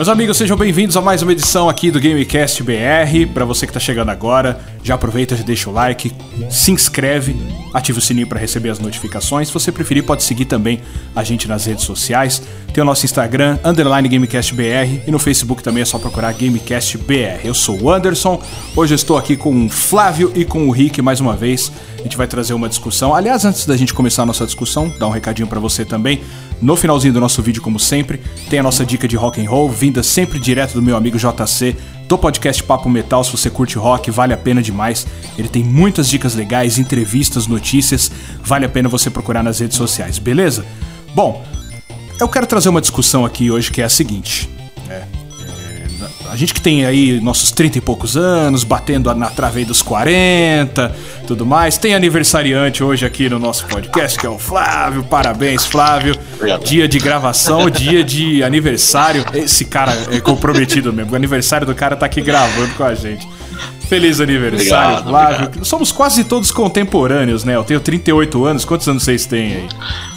Meus amigos, sejam bem-vindos a mais uma edição aqui do Gamecast BR. Para você que está chegando agora, já aproveita, já deixa o like, se inscreve, ativa o sininho para receber as notificações. Se você preferir, pode seguir também a gente nas redes sociais. Tem o nosso Instagram, underline Gamecast BR, e no Facebook também é só procurar Gamecast BR. Eu sou o Anderson, hoje eu estou aqui com o Flávio e com o Rick mais uma vez. A gente vai trazer uma discussão. Aliás, antes da gente começar a nossa discussão, dar um recadinho para você também. No finalzinho do nosso vídeo, como sempre, tem a nossa dica de rock and roll, vinda sempre direto do meu amigo JC, do podcast Papo Metal. Se você curte rock, vale a pena demais. Ele tem muitas dicas legais, entrevistas, notícias. Vale a pena você procurar nas redes sociais, beleza? Bom, eu quero trazer uma discussão aqui hoje que é a seguinte. É, a gente que tem aí nossos 30 e poucos anos, batendo na trave dos 40, tudo mais. Tem aniversariante hoje aqui no nosso podcast, que é o Flávio. Parabéns, Flávio. Obrigado. Dia de gravação, dia de aniversário. Esse cara é comprometido mesmo. O aniversário do cara tá aqui gravando com a gente. Feliz aniversário, obrigado, Flávio. Obrigado. Somos quase todos contemporâneos, né? Eu tenho 38 anos. Quantos anos vocês têm aí?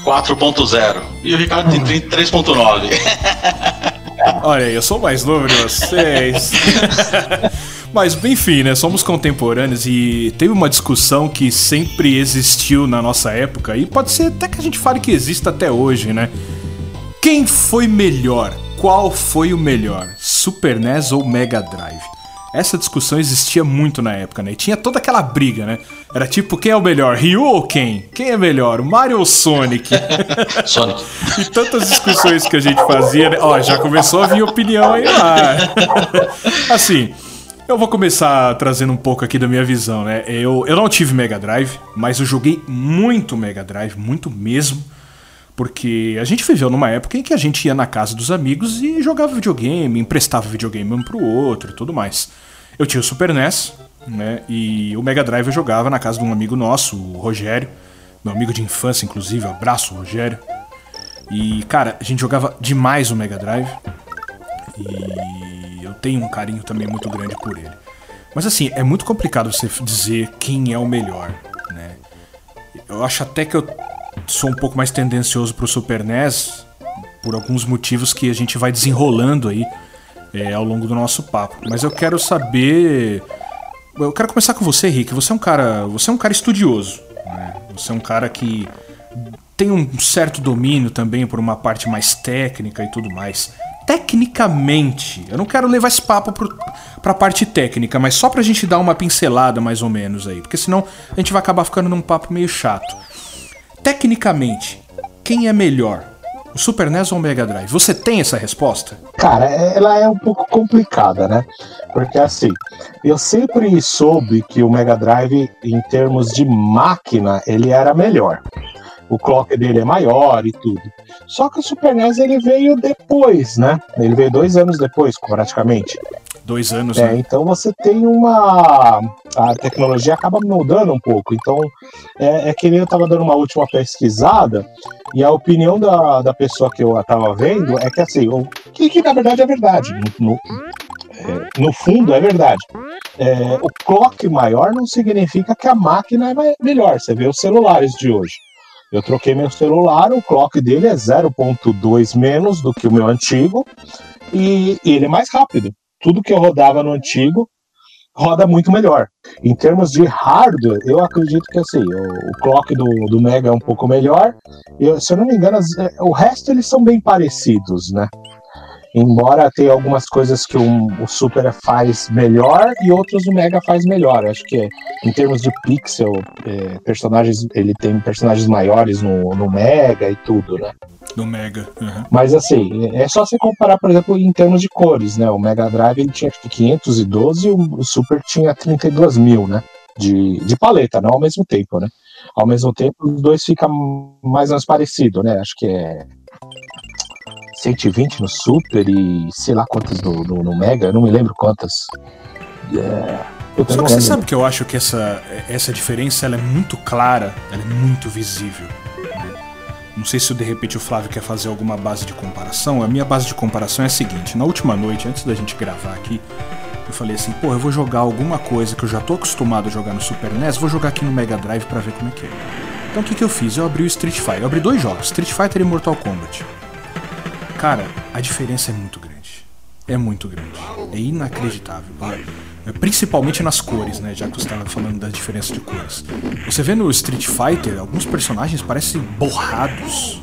4.0. E o Ricardo tem 3.9. Olha aí, eu sou mais novo de vocês. Mas, enfim, né? Somos contemporâneos e teve uma discussão que sempre existiu na nossa época e pode ser até que a gente fale que exista até hoje, né? Quem foi melhor? Qual foi o melhor? Super NES ou Mega Drive? Essa discussão existia muito na época, né? E tinha toda aquela briga, né? Era tipo, quem é o melhor, Ryu ou quem? Quem é melhor, Mario ou Sonic? Sonic. e tantas discussões que a gente fazia, né? Ó, já começou a vir opinião aí lá. assim, eu vou começar trazendo um pouco aqui da minha visão, né? Eu, eu não tive Mega Drive, mas eu joguei muito Mega Drive, muito mesmo. Porque a gente viveu numa época em que a gente ia na casa dos amigos e jogava videogame, emprestava videogame um pro outro e tudo mais. Eu tinha o Super NES, né? E o Mega Drive eu jogava na casa de um amigo nosso, o Rogério, meu amigo de infância, inclusive, abraço, Rogério. E, cara, a gente jogava demais o Mega Drive. E eu tenho um carinho também muito grande por ele. Mas assim, é muito complicado você dizer quem é o melhor, né? Eu acho até que eu sou um pouco mais tendencioso pro Super NES por alguns motivos que a gente vai desenrolando aí é, ao longo do nosso papo. Mas eu quero saber. Eu quero começar com você, Rick. Você é um cara. Você é um cara estudioso. Né? Você é um cara que tem um certo domínio também por uma parte mais técnica e tudo mais. Tecnicamente, eu não quero levar esse papo pro, pra parte técnica, mas só pra gente dar uma pincelada mais ou menos aí, porque senão a gente vai acabar ficando num papo meio chato. Tecnicamente, quem é melhor? O Super NES ou o Mega Drive? Você tem essa resposta? Cara, ela é um pouco complicada, né? Porque assim, eu sempre soube que o Mega Drive, em termos de máquina, ele era melhor. O clock dele é maior e tudo. Só que o Super NES ele veio depois, né? Ele veio dois anos depois, praticamente. Dois anos, é, né? Então você tem uma. A tecnologia acaba mudando um pouco. Então, é, é que nem eu estava dando uma última pesquisada, e a opinião da, da pessoa que eu estava vendo é que assim, o que, que na verdade é verdade. No, no, é, no fundo é verdade. É, o clock maior não significa que a máquina é melhor. Você vê os celulares de hoje. Eu troquei meu celular, o clock dele é 0.2 menos do que o meu antigo e ele é mais rápido tudo que eu rodava no antigo roda muito melhor. Em termos de hardware, eu acredito que assim, o, o clock do, do Mega é um pouco melhor. Eu, se eu não me engano, as, é, o resto eles são bem parecidos, né? Embora tenha algumas coisas que o, o Super faz melhor e outras o Mega faz melhor. Acho que em termos de pixel, é, personagens, ele tem personagens maiores no, no Mega e tudo, né? Do Mega. Uhum. Mas assim, é só você comparar, por exemplo, em termos de cores, né? O Mega Drive ele tinha 512 e o Super tinha 32 mil, né? De, de paleta, não ao mesmo tempo, né? Ao mesmo tempo, os dois ficam mais ou menos parecidos, né? Acho que é 120 no Super e sei lá quantas no, no, no Mega, eu não me lembro quantas. Yeah. Só que você sabe que eu acho que essa, essa diferença ela é muito clara, ela é muito visível. Não sei se de repente o Flávio quer fazer alguma base de comparação. A minha base de comparação é a seguinte: na última noite, antes da gente gravar aqui, eu falei assim, pô, eu vou jogar alguma coisa que eu já tô acostumado a jogar no Super NES, vou jogar aqui no Mega Drive para ver como é que é. Então o que, que eu fiz? Eu abri o Street Fighter. Eu abri dois jogos, Street Fighter e Mortal Kombat. Cara, a diferença é muito grande. é muito grande. É inacreditável. É, principalmente nas cores, né? Já que você estava falando da diferença de cores. Você vê no Street Fighter, alguns personagens parecem borrados.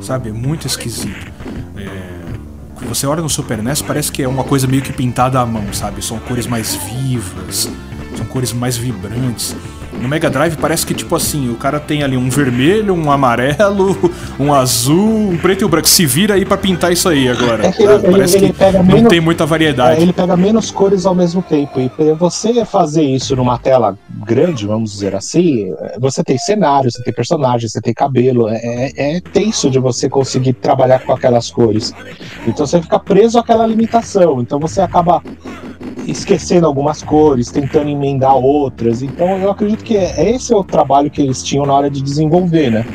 Sabe? É muito esquisito. É... Você olha no Super NES, parece que é uma coisa meio que pintada à mão, sabe? São cores mais vivas, são cores mais vibrantes. No Mega Drive parece que, tipo assim, o cara tem ali um vermelho, um amarelo, um azul, um preto e um branco. Se vira aí pra pintar isso aí agora. É que ele, parece ele, ele que não menos, tem muita variedade. É, ele pega menos cores ao mesmo tempo. E você fazer isso numa tela grande, vamos dizer assim, você tem cenário, você tem personagem, você tem cabelo. É, é, é tenso de você conseguir trabalhar com aquelas cores. Então você fica preso àquela limitação. Então você acaba esquecendo algumas cores, tentando emendar outras. Então eu acredito que é, esse é o trabalho que eles tinham na hora de desenvolver, né?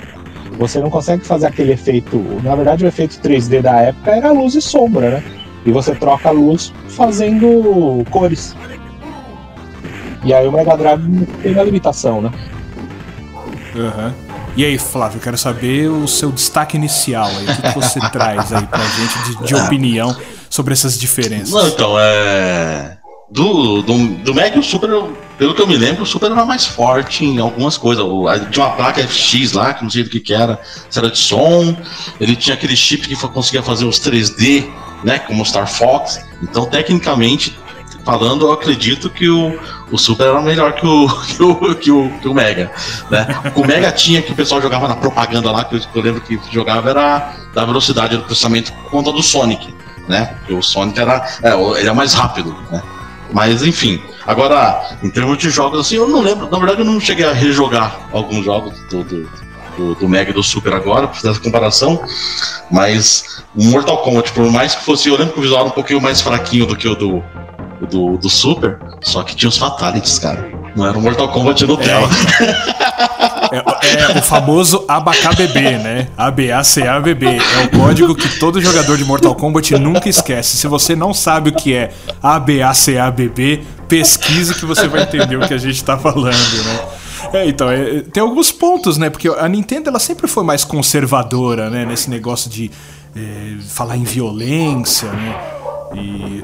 Você não consegue fazer aquele efeito. Na verdade, o efeito 3D da época era luz e sombra, né? E você troca a luz fazendo cores. E aí o Mega Drive tem uma limitação, né? Uhum. E aí, Flávio, quero saber o seu destaque inicial aí. O que, você traz aí pra gente de, de opinião sobre essas diferenças? Não, então, é do, do, do Mega o Super, pelo que eu me lembro, o Super era mais forte em algumas coisas. Tinha uma placa FX lá, que não sei do que, que era, se era de som. Ele tinha aquele chip que conseguia fazer os 3D, né? Como o Star Fox. Então, tecnicamente falando, eu acredito que o, o Super era melhor que o, que o, que o, que o Mega. Né? O Mega tinha que o pessoal jogava na propaganda lá, que eu, eu lembro que jogava era da velocidade do processamento por conta do Sonic. Né? Porque o Sonic era, é, ele é mais rápido, né? Mas enfim, agora, em termos de jogos, assim, eu não lembro. Na verdade, eu não cheguei a rejogar alguns jogos do, do, do, do Mega e do Super agora, pra fazer essa comparação. Mas o Mortal Kombat, por mais que fosse. Eu lembro que o visual era um pouquinho mais fraquinho do que o do, do, do Super, só que tinha os Fatalities, cara. Não era um Mortal Kombat Nutella. É, é, é o famoso ABACABB, né? ABACABB. É o código que todo jogador de Mortal Kombat nunca esquece. Se você não sabe o que é ABACABB, pesquise que você vai entender o que a gente tá falando, né? É, então, é, tem alguns pontos, né? Porque a Nintendo ela sempre foi mais conservadora, né? Nesse negócio de é, falar em violência, né? E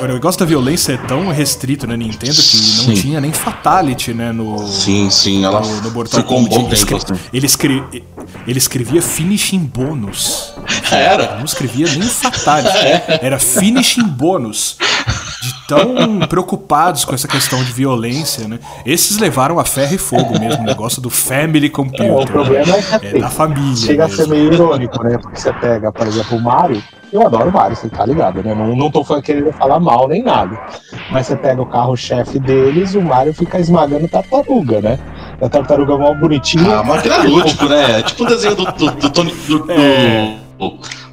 o, o, negócio da violência é tão restrito na Nintendo que não sim. tinha nem Fatality, né? No, sim, sim, ela no, no Mortal Kombat. Um ele, escre assim. ele, escre ele, escrevia finishing bônus. Era? Não escrevia nem Fatality. Era finishing bônus. Tão preocupados com essa questão de violência, né? Esses levaram a ferro e fogo mesmo, o negócio do family computer. É, o problema é, que, é assim, da família. Chega mesmo. a ser meio irônico, né? Porque você pega, por exemplo, o Mario eu adoro o Mario, você tá ligado, né? Não, não tô querendo falar mal nem nada. Mas você pega o carro-chefe deles, o Mario fica esmagando tartaruga, né? A tartaruga é mal bonitinha. Ah, mas que é lúdico, né? É tipo o desenho do, do, do, do, do, é.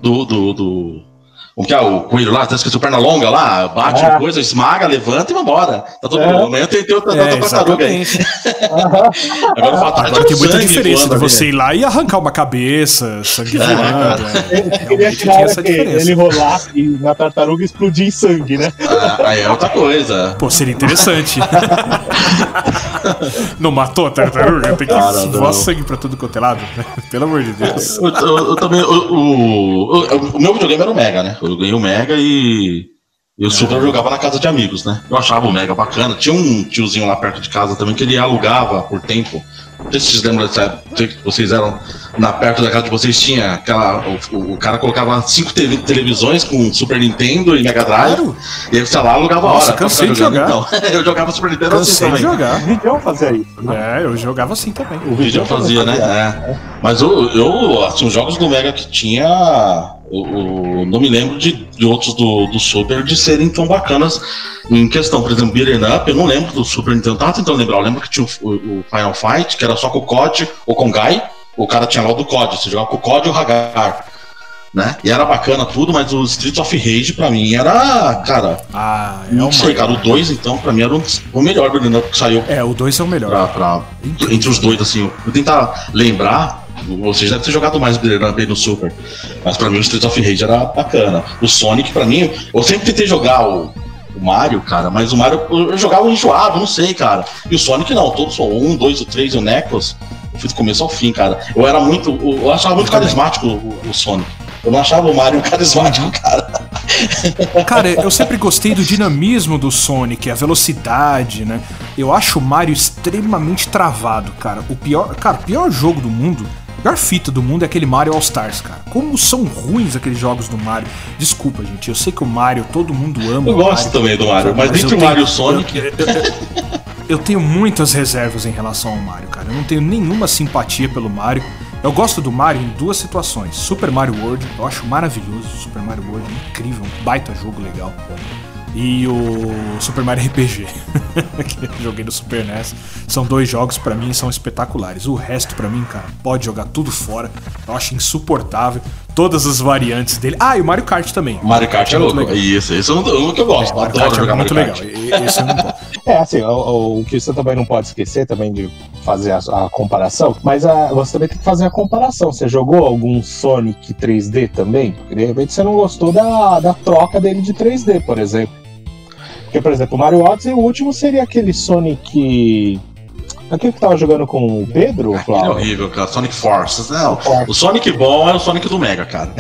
do, do, do como que é o coelho lá, tá escrito perna longa lá, bate é. coisa, esmaga, levanta e vambora. Tá todo é. mundo. Amanhã tem, tem outra, é, tartaruga aí. Agora, Agora tem muita diferença de você ir lá e arrancar uma cabeça, sangue é. voando. É. Ele diferença. ele rolar e na tartaruga explodir em sangue, né? Ah, aí é outra coisa. Pô, seria interessante. não matou a tartaruga? Tem que Cara, voar sangue pra tudo quanto é lado. Pelo amor de Deus. Eu, eu, eu também. O, o, o, meu videogame era o Mega, né? Eu ganhei o Mega e. E o Super eu jogava na casa de amigos, né? Eu achava o Mega bacana. Tinha um tiozinho lá perto de casa também que ele alugava por tempo não sei se vocês lembram dessa que vocês eram na perto da casa de vocês tinha aquela. O, o cara colocava cinco TV, televisões com Super Nintendo e Mega Drive. Claro. E aí, sei lá, alugava Nossa, hora. cansei de jogar. Então, eu jogava Super Nintendo cansei assim também. de jogar. O Vidião fazia isso. Né? É, eu jogava assim também. O Vidião fazia, né? É. Mas eu, eu, assim, os jogos do Mega que tinha eu, não me lembro de, de outros do, do, Super de serem tão bacanas em questão. Por exemplo, Beat'em Up, eu não lembro do Super Nintendo, tava tentando lembrar. Eu lembro que tinha o, o Final Fight, que era só com o COD ou com o Guy. O cara tinha lá o do COD, você jogava com o COD ou o Hagar. Né? E era bacana tudo, mas o Street of Rage pra mim era, cara. Ah, é não sei, cara. O 2, então, pra mim era um, o melhor Up que saiu. É, o 2 é o melhor. Pra, pra, entre os dois, assim. Vou tentar lembrar vocês devem ter jogado mais Up no Super. Mas pra mim o Street of Rage era bacana. O Sonic, pra mim, eu sempre tentei jogar o, o Mario, cara, mas o Mario eu jogava enjoado, não sei, cara. E o Sonic não, todos só um, dois, o três e o Necros. Eu fui do começo ao fim, cara. Eu era muito. Eu achava muito carismático o, o, Sonic. Eu não achava o Mario carismático, cara. Cara, eu sempre gostei do dinamismo do Sonic, a velocidade, né? Eu acho o Mario extremamente travado, cara. O pior, cara, o pior jogo do mundo, a pior fita do mundo é aquele Mario All Stars, cara. Como são ruins aqueles jogos do Mario. Desculpa, gente, eu sei que o Mario, todo mundo ama. Eu gosto Mario, também do Mario, mas, mas entre o Mario e o Sonic. eu- eu- eu- eu tenho muitas reservas em relação ao Mario, cara. Eu não tenho nenhuma simpatia pelo Mario. Eu gosto do Mario em duas situações. Super Mario World, eu acho maravilhoso. Super Mario World é incrível, um baita jogo legal. E o Super Mario RPG, que eu joguei no Super NES. São dois jogos pra mim são espetaculares. O resto pra mim, cara, pode jogar tudo fora. Eu acho insuportável todas as variantes dele. Ah, e o Mario Kart também. Mario Kart é muito louco. legal. Isso, esse é um que eu gosto. Mario Adoro Kart é muito Mario legal. Kart. Esse eu não. É, assim, o, o- o que você também não pode esquecer também de fazer a, a comparação, mas a- você também tem que fazer a comparação. Você jogou algum Sonic 3D também? Porque de repente você não gostou da, da troca dele de 3D, por exemplo. Porque, por exemplo, o Mario Odyssey, o último seria aquele Sonic. Aquele que tava jogando com o Pedro, Aquele é Flávio? horrível, cara. Sonic Forces. Não, Forces. o Sonic bom é o Sonic do Mega, cara.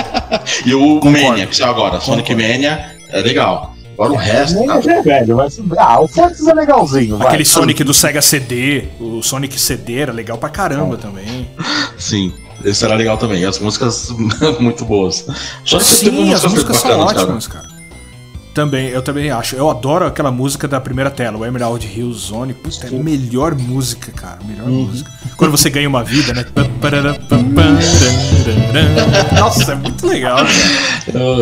e o Mania, que saiu agora. Sonic Mania é legal. Agora o resto, cara. já é velho, mas. Ah, o Forces é legalzinho, vai. Aquele Sonic do Sega CD, o Sonic CD era legal pra caramba também. Sim, esse era legal também. As músicas muito boas. Sonic teve Sim, as músicas são bacanas, cara. ótimas, cara. Também, eu também acho. Eu adoro aquela música da primeira tela, o Emerald Hill Zone. Puta, é a melhor música, cara. Melhor música. Quando você ganha uma vida, né? Nossa, é muito legal, cara. Eu-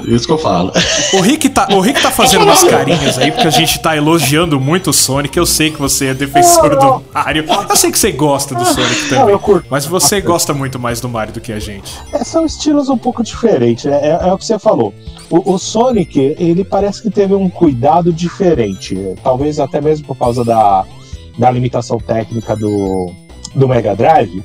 eu- isso que eu falo. O Rick tá, o Rick tá fazendo umas carinhas aí, porque a gente tá elogiando muito o Sonic. Eu sei que você é defensor do Mario. Eu sei que você gosta do Sonic também. Mas você gosta muito mais do Mario do que a gente. É, são estilos um pouco diferentes, né? é, é o que você falou. O, o Sonic, ele parece que teve um cuidado diferente, talvez até mesmo por causa da, da limitação técnica do, do Mega Drive.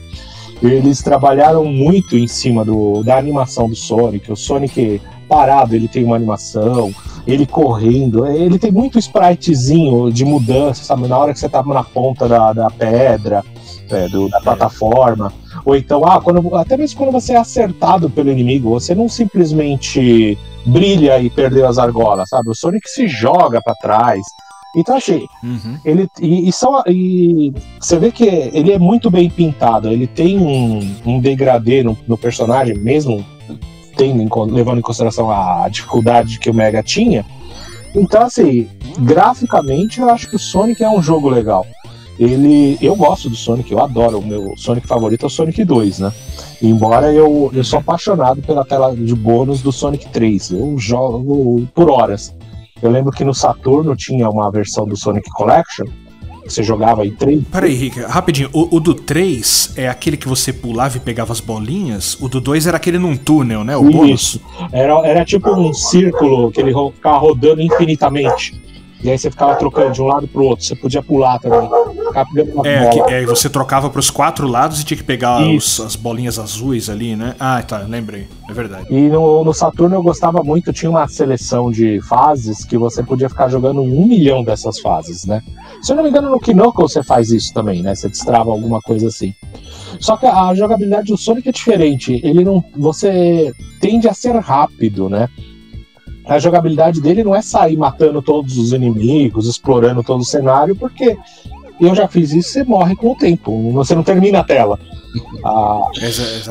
Eles trabalharam muito em cima do, da animação do Sonic. O Sonic parado, ele tem uma animação, ele correndo, ele tem muito spritezinho de mudança, sabe? Na hora que você tá na ponta da, da pedra, é, do- da plataforma. Ou então, ah, quando, até mesmo quando você é acertado pelo inimigo, você não simplesmente brilha e perdeu as argolas, sabe? O Sonic se joga pra trás. Então achei, Uhum. ele e, e só e você vê que ele é muito bem pintado. Ele tem um, um degradê no, no personagem, mesmo tendo levando em consideração a dificuldade que o Mega tinha. Então assim, graficamente eu acho que o Sonic é um jogo legal. Ele, eu gosto do Sonic, eu adoro. O meu Sonic favorito é o Sonic 2, né? Embora eu, eu sou apaixonado pela tela de bônus do Sonic 3. Eu jogo por horas. Eu lembro que no Saturno tinha uma versão do Sonic Collection. que Você jogava em três. Peraí, Rick, rapidinho. O, o do 3 é aquele que você pulava e pegava as bolinhas. O do 2 era aquele num túnel, né? O bônus. Isso. Era, era tipo um círculo que ele ficava rodando infinitamente. E aí você ficava trocando de um lado pro outro. Você podia pular também. É, que, é, você trocava pros quatro lados e tinha que pegar os- as bolinhas azuis ali, né? Ah, tá, lembrei. É verdade. E no, no Saturno eu gostava muito, tinha uma seleção de fases que você podia ficar jogando um milhão dessas fases, né? Se eu não me engano, no Kinoko você faz isso também, né? Você destrava alguma coisa assim. Só que a jogabilidade do Sonic é diferente. Ele não. Você tende a ser rápido, né? A jogabilidade dele não é sair matando todos os inimigos, explorando todo o cenário, porque eu já fiz isso, você morre com o tempo. Você não termina a tela. A,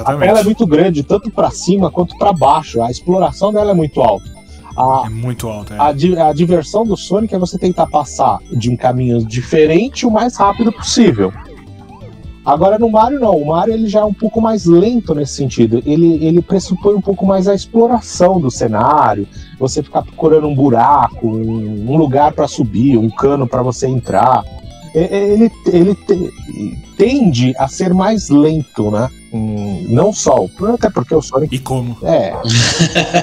a tela é muito grande, tanto para cima quanto para baixo. A exploração dela é muito alta. A, É muito alto, é. a, a diversão do Sonic é você tentar passar de um caminho diferente o mais rápido possível. Agora no Mario não, o Mario ele já é um pouco mais lento nesse sentido. Ele, ele pressupõe um pouco mais a exploração do cenário, você ficar procurando um buraco, um, um lugar para subir, um cano para você entrar. E- Ele, ele te- tende a ser mais lento, né? Hum, Não só, até porque o Sonic E como? é.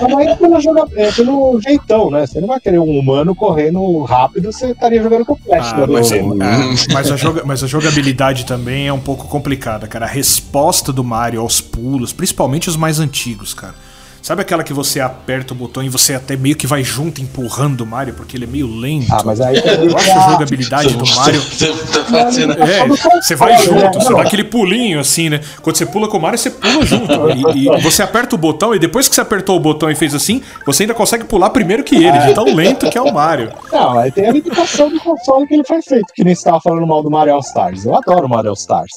Mas aí pelo, joga... é, pelo jeitão, né? Você não vai querer um humano correndo rápido, você estaria jogando com flash. Ah, né? mas, No- ah, mas, a joga- mas a jogabilidade também é um pouco complicada, cara. A resposta do Mario aos pulos, principalmente os mais antigos, cara. Sabe aquela que você aperta o botão e você até meio que vai junto empurrando o Mario, porque ele é meio lento? Ah, mas aí Eu acho a jogabilidade do Mario. Você tá fazendo. É, você vai junto, você dá aquele pulinho assim, né? Quando você pula com o Mario, você pula junto. E, e você aperta o botão, e depois que você apertou o botão e fez assim, você ainda consegue pular primeiro que ele, de tão lento que é o Mario. Não, aí tem a limitação do console que ele foi feito, que nem você estava falando mal do Mario All Stars. Eu adoro o Mario All Stars.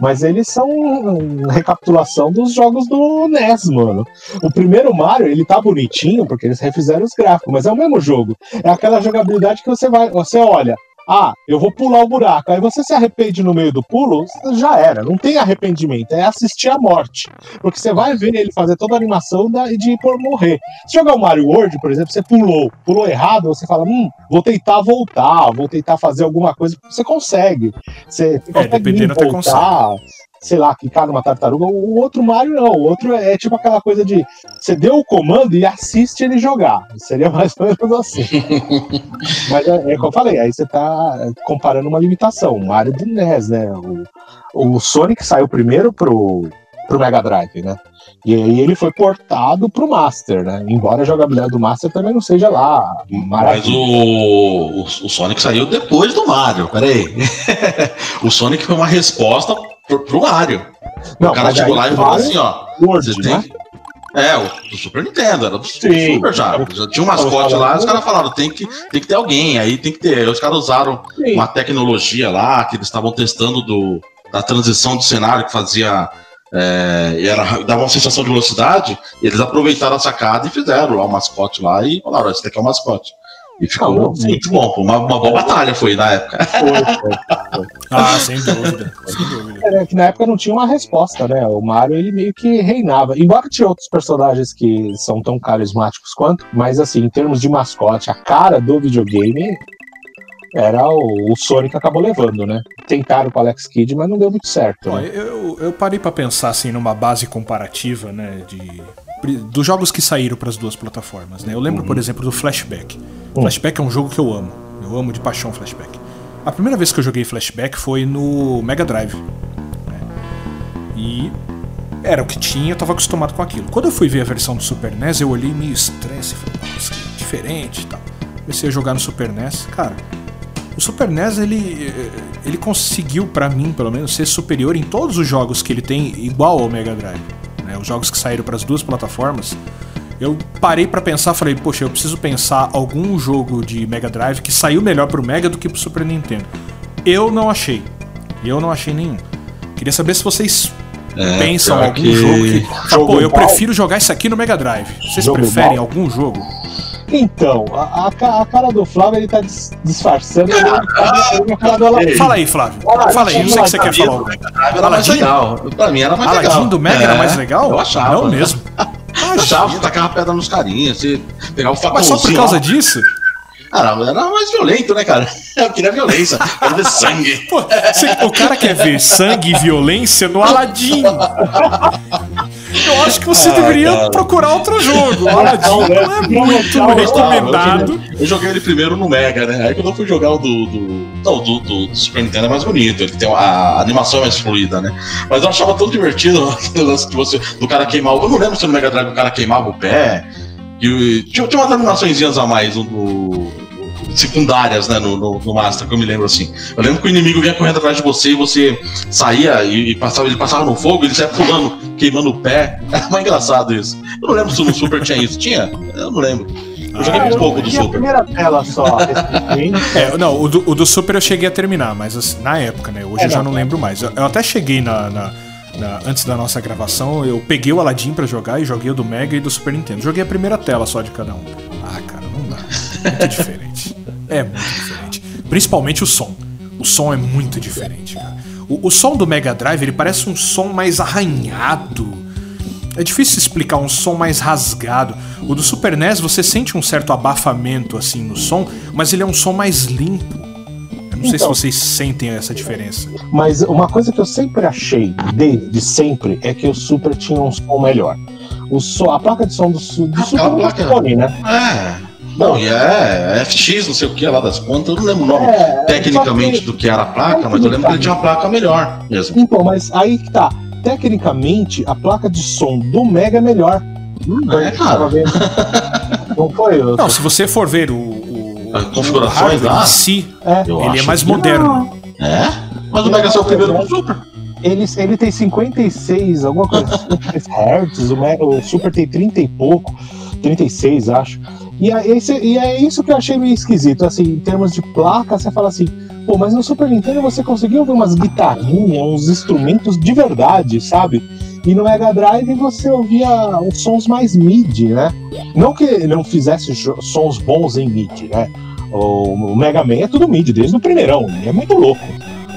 Mas eles são uma recapitulação dos jogos do NES, mano. O primeiro Mario, ele tá bonitinho, porque eles refizeram os gráficos, mas é o mesmo jogo. É aquela jogabilidade que você vai, você olha, ah, eu vou pular o buraco. Aí você se arrepende no meio do pulo, já era. Não tem arrependimento, é assistir a morte. Porque você vai ver ele fazer toda a animação de ir por morrer. Se jogar o Mario World, por exemplo, você pulou, pulou errado, você fala, hum, vou tentar voltar, vou tentar fazer alguma coisa. Você consegue. Você consegue dependendo até voltar, sei lá, quicar numa tartaruga. O outro Mario não. O outro é, é tipo aquela coisa de você deu o comando e assiste ele jogar. Seria mais ou menos assim. Mas é, é como eu falei, aí você tá comparando uma limitação. O Mario do NES, né? O, o Sonic saiu primeiro pro, pro Mega Drive, né? E aí ele foi portado pro Master, né? Embora a jogabilidade do Master também não seja lá Mas o, o, o Sonic saiu depois do Mario, peraí. o Sonic foi uma resposta pro, pro Mario. Não, o cara chegou lá e falou assim, ó. World, Você tem né? É, o do Super Nintendo, era do Sim. Super já. Já tinha um mascote lá, os caras falaram, tem que, tem que ter alguém, aí tem que ter. Aí os caras usaram Sim. uma tecnologia lá que eles estavam testando do, da transição do cenário que fazia. É, e era, dava uma sensação de velocidade, e eles aproveitaram a sacada e fizeram lá o mascote lá e falaram, esse daqui é o mascote. E ficou Não, não, muito bom, pô, uma, uma boa batalha foi na época. Foi, foi, foi. Ah, sem dúvida. Sem dúvida. É que na época não tinha uma resposta, né? O Mario ele meio que reinava. Embora tinha outros personagens que são tão carismáticos quanto, mas assim, em termos de mascote, a cara do videogame era o, o Sonic acabou levando, né? Tentaram com o Alex Kidd, mas não deu muito certo. Ó, Né? eu, eu parei pra pensar assim numa base comparativa, né, de dos jogos que saíram para as duas plataformas, né? Eu lembro, por exemplo, do Flashback. Uhum. Flashback é um jogo que eu amo. Eu amo de paixão Flashback. A primeira vez que eu joguei Flashback foi no Mega Drive. né? E era o que tinha, eu tava acostumado com aquilo. Quando eu fui ver a versão do Super NES, eu olhei meio estranho, falei, nossa, que diferente e tal. Comecei a jogar no Super NES, cara. O Super NES ele, ele conseguiu, pra mim, pelo menos, ser superior em todos os jogos que ele tem, igual ao Mega Drive. né? Os jogos que saíram para as duas plataformas. Eu parei pra pensar, falei, poxa, eu preciso pensar algum jogo de Mega Drive que saiu melhor pro Mega do que pro Super Nintendo. Eu não achei. Eu não achei nenhum. Queria saber se vocês É, pensam algum que- jogo que. Jogo pô, eu bom. prefiro jogar isso aqui no Mega Drive. Vocês Jogo preferem bom. algum jogo? Então, a, a a cara do Flávio ele tá dis- disfarçando. ele com a cara do Aladdin. Fala aí, Flávio. Ah, Fala aí, eu sei que você quer falar. Era mais legal. Pra mim era mais legal. Aladdin do Mega era É, mais legal? Eu achava. Não mesmo. Eu achava que tacava pedra nos carinhas, você pegava o Mas só por causa disso? Cara, era mais violento, né, cara? Eu queria violência, quero ver sangue. Pô, você- o cara quer ver sangue e violência no Aladdin. Eu acho que você Ah, deveria cara. procurar outro jogo. O Aladdin não é muito Não, não, recomendado. Eu joguei ele primeiro no Mega, né? Aí quando eu fui jogar o do. do não, do, do, do Super Nintendo é mais bonito, ele tem uma- a animação é mais fluida, né? Mas eu achava tão divertido aquele lance de você. Do cara queimar. o- Eu não lembro se no Mega Drive o cara queimava o pé. E tinha, tinha umas animações a mais no- secundárias, né, no, no, no Master, que eu me lembro assim. Eu lembro que o inimigo vinha correndo atrás de você e você saía e, e passava, ele passava no fogo, ele saia pulando, queimando o pé. Era mais engraçado isso. Eu não lembro se no Super tinha isso. Tinha? Eu não lembro. Eu joguei Ah, muito eu pouco do vi a Super. primeira tela só. É, não, o do, o do Super eu cheguei a terminar, mas assim, na época, né? Hoje É, eu já não, não é. lembro mais. Eu, eu até cheguei na, na- na- Antes da nossa gravação, eu peguei o Aladdin pra jogar e joguei o do Mega e do Super Nintendo. Joguei a primeira tela só de cada um. Ah, cara, não dá. Muito diferente. É muito diferente. Principalmente o som. O som é muito diferente, cara. O, o som do Mega Drive, ele parece um som mais arranhado. É difícil explicar um som mais rasgado. O do Super NES você sente um certo abafamento assim no som, mas ele é um som mais limpo. Eu não sei se Então. vocês sentem essa diferença. Mas uma coisa que eu sempre achei, desde sempre, é que o Super tinha um som melhor. O som, a placa de som do, do Super a é um placa- Sony, né? É. Não, e é FX, não sei o que lá das contas, eu não lembro o nome É, tecnicamente só que- do que era a placa, mas eu lembro que ele tinha uma placa melhor mesmo. Então, mas aí que tá. Tecnicamente, a placa de som do Mega é melhor. Não é, cara. Não foi? Eu... Não, se você for ver o, o, As configurações o lá? em si, É. Ele é mais moderno. É? Mas o Mega é o primeiro do Super. Ele, ele tem 56, alguma coisa assim, Hz, o, Me- o Super tem 30 e pouco, 36, acho. E, é esse, e é isso que eu achei meio esquisito, assim, em termos de placa, você fala assim, pô, mas no Super Nintendo você conseguiu ouvir umas guitarrinhas, uns instrumentos de verdade, sabe? E no Mega Drive você ouvia os sons mais MIDI, né? Não que não fizesse sons bons em MIDI, né? O, o Mega Man é tudo MIDI, desde o primeirão, é muito louco.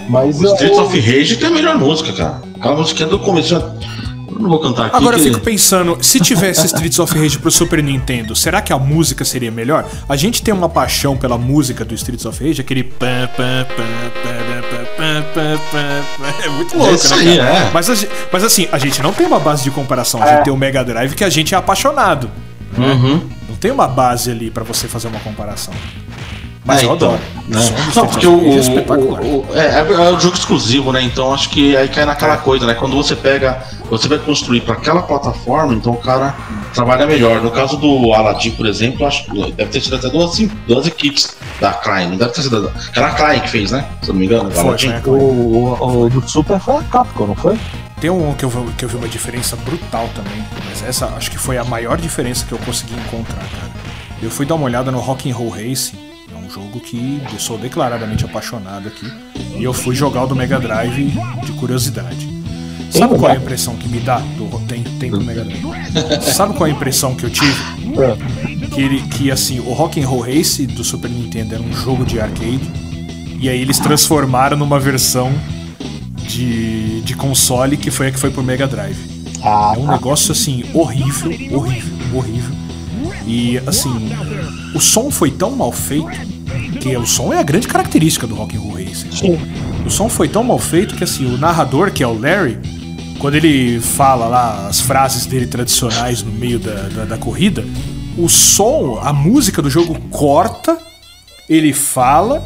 Mas O Streets eu- of Rage tem a melhor música, cara. Aquela música do começo. Eu não vou cantar aqui. Agora eu fico pensando, se tivesse Streets of Rage pro Super Nintendo, será que a música seria melhor? A gente tem uma paixão pela música do Streets of Rage, aquele. É muito louco, É isso né, aí, cara? é. Mas, gente- mas assim, a gente não tem uma base de comparação. A gente É. tem o Mega Drive que a gente é apaixonado. Uhum. Não tem uma base ali pra você fazer uma comparação. Mas É, eu então, adoro. né? O som do Não, porque o, é espetacular. o- o- é, é, é um jogo exclusivo, né? Então acho que aí cai naquela coisa, né? Quando você pega, você vai construir para aquela plataforma, então o cara trabalha melhor. No caso do Aladdin, por exemplo, acho que deve ter sido até duas, sim, duas equipes da Klein. Não deve ter sido. Era a Klein que fez, né? Se eu não me engano, o Foi, Aladdin. foi, O, o, o do Super foi a Capcom, não foi? Tem um que eu, vi- que eu vi uma diferença brutal também, mas essa acho que foi a maior diferença que eu consegui encontrar, cara. Eu fui dar uma olhada no Rock and Roll Racing, é um jogo que eu sou declaradamente apaixonado aqui, e eu fui jogar o do Mega Drive de curiosidade. Sabe qual é a impressão que me dá do tem, tem do Mega Drive? Sabe qual é a impressão que eu tive? Que, ele, que assim, o Rock and Roll Race do Super Nintendo era um jogo de arcade, e aí eles transformaram numa versão de, de console que foi a que foi pro Mega Drive. Ah, É um negócio assim horrível, horrível, horrível. E assim, o som foi tão mal feito que o som é a grande característica do Rock and Roll Racing. sim. O som foi tão mal feito que assim, o narrador, que é o Larry, quando ele fala lá as frases dele tradicionais no meio da, da, da corrida, o som, a música do jogo corta, ele fala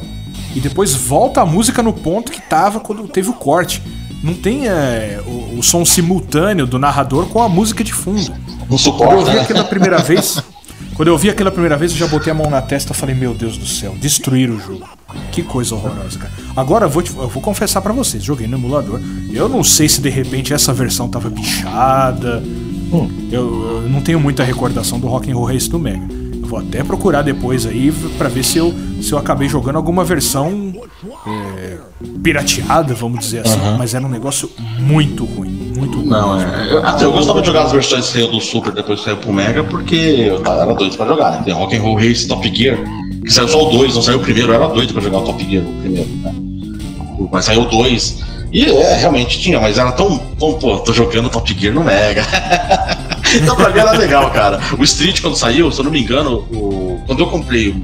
e depois volta a música no ponto que tava quando teve o corte. Não tem é, o, o som simultâneo do narrador com a música de fundo. Não Quando eu suporta, ouvi né? aquela primeira vez, quando eu vi aquela primeira vez, eu já botei a mão na testa e falei, meu Deus do céu, destruir o jogo. Que coisa horrorosa, cara. Agora eu vou, te- eu vou confessar pra vocês, joguei no emulador. Eu não sei se de repente essa versão tava bichada. Hum. Eu, eu não tenho muita recordação do Rock and Roll Race do Mega. Eu vou até procurar depois aí pra ver se eu, se eu acabei jogando alguma versão é, pirateada, vamos dizer assim. Mas era um negócio muito ruim, muito ruim. Não, é. Eu, até eu gostava de jogar as versões que saiu do Super depois que saiu pro Mega, porque eu era doido pra jogar, né? Tem Rock and Roll Race Top Gear, que saiu só o 2, não saiu o primeiro, eu era doido pra jogar o Top Gear, o primeiro, né? Mas saiu o 2. E é, realmente tinha, mas era tão, tão. Pô, tô jogando Top Gear no Mega. então pra mim era legal, cara. O Street, quando saiu, se eu não me engano, o- quando eu comprei o